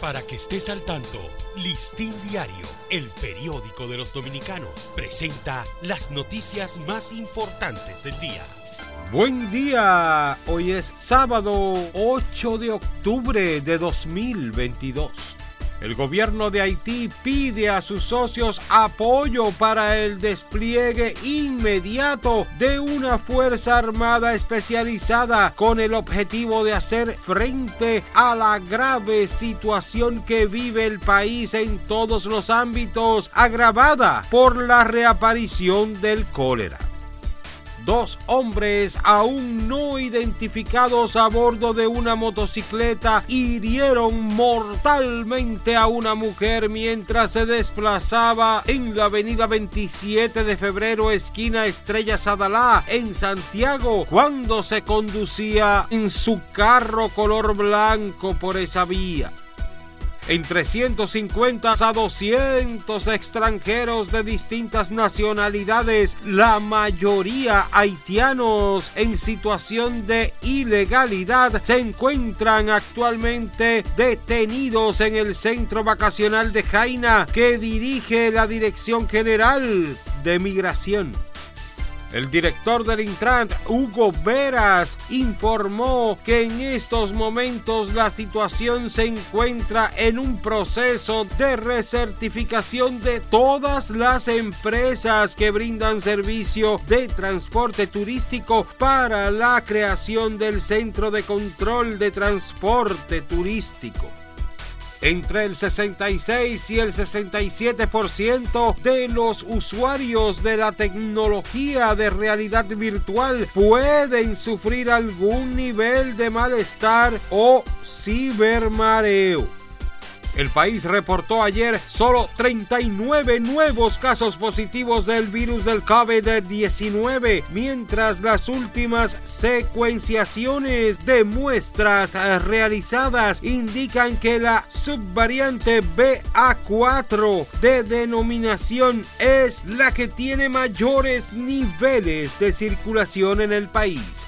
Para que estés al tanto, Listín Diario, el periódico de los dominicanos, presenta las noticias más importantes del día. Buen día, hoy es sábado 8 de octubre de 2022. El gobierno de Haití pide a sus socios apoyo para el despliegue inmediato de una Fuerza Armada especializada con el objetivo de hacer frente a la grave situación que vive el país en todos los ámbitos, agravada por la reaparición del cólera. Dos hombres aún no identificados a bordo de una motocicleta hirieron mortalmente a una mujer mientras se desplazaba en la avenida 27 de febrero esquina Estrella Sadalá en Santiago cuando se conducía en su carro color blanco por esa vía entre 150 a 200 extranjeros de distintas nacionalidades, la mayoría haitianos en situación de ilegalidad, se encuentran actualmente detenidos en el centro vacacional de Jaina que dirige la Dirección General de Migración. El director del Intran, Hugo Veras, informó que en estos momentos la situación se encuentra en un proceso de recertificación de todas las empresas que brindan servicio de transporte turístico para la creación del Centro de Control de Transporte Turístico. Entre el 66 y el 67% de los usuarios de la tecnología de realidad virtual pueden sufrir algún nivel de malestar o cibermareo. El país reportó ayer solo 39 nuevos casos positivos del virus del COVID-19, mientras las últimas secuenciaciones de muestras realizadas indican que la subvariante BA4 de denominación es la que tiene mayores niveles de circulación en el país.